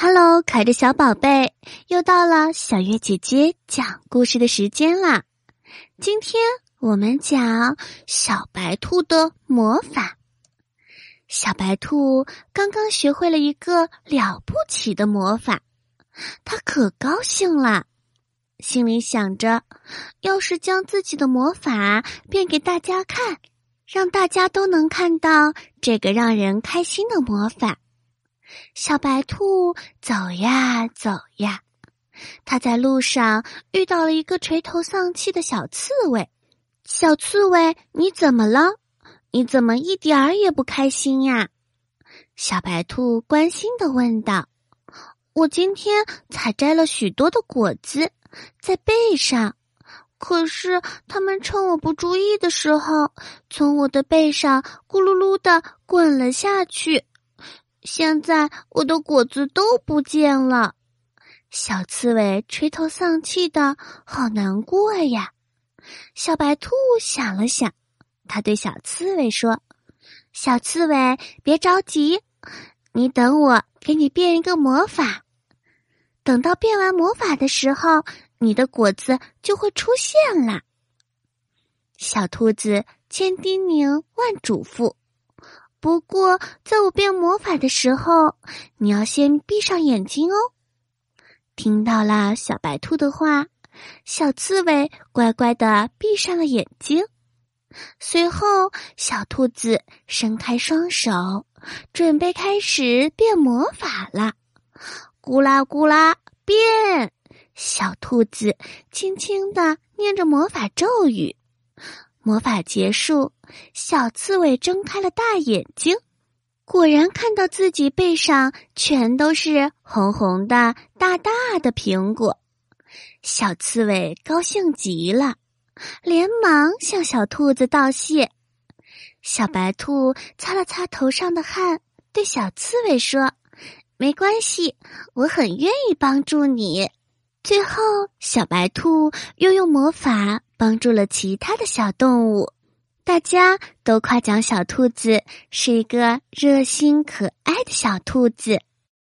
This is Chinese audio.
Hello，可爱的小宝贝，又到了小月姐姐讲故事的时间啦！今天我们讲小白兔的魔法。小白兔刚刚学会了一个了不起的魔法，它可高兴了，心里想着：要是将自己的魔法变给大家看，让大家都能看到这个让人开心的魔法。小白兔走呀走呀，它在路上遇到了一个垂头丧气的小刺猬。小刺猬，你怎么了？你怎么一点儿也不开心呀？小白兔关心的问道。我今天采摘了许多的果子，在背上，可是它们趁我不注意的时候，从我的背上咕噜噜的滚了下去。现在我的果子都不见了，小刺猬垂头丧气的，好难过呀。小白兔想了想，他对小刺猬说：“小刺猬，别着急，你等我给你变一个魔法。等到变完魔法的时候，你的果子就会出现了。”小兔子千叮咛万嘱咐。不过，在我变魔法的时候，你要先闭上眼睛哦。听到了小白兔的话，小刺猬乖乖的闭上了眼睛。随后，小兔子伸开双手，准备开始变魔法了。咕啦咕啦变，小兔子轻轻的念着魔法咒语。魔法结束，小刺猬睁开了大眼睛，果然看到自己背上全都是红红的大大的苹果。小刺猬高兴极了，连忙向小兔子道谢。小白兔擦了擦头上的汗，对小刺猬说：“没关系，我很愿意帮助你。”最后，小白兔又用魔法。帮助了其他的小动物，大家都夸奖小兔子是一个热心可爱的小兔子。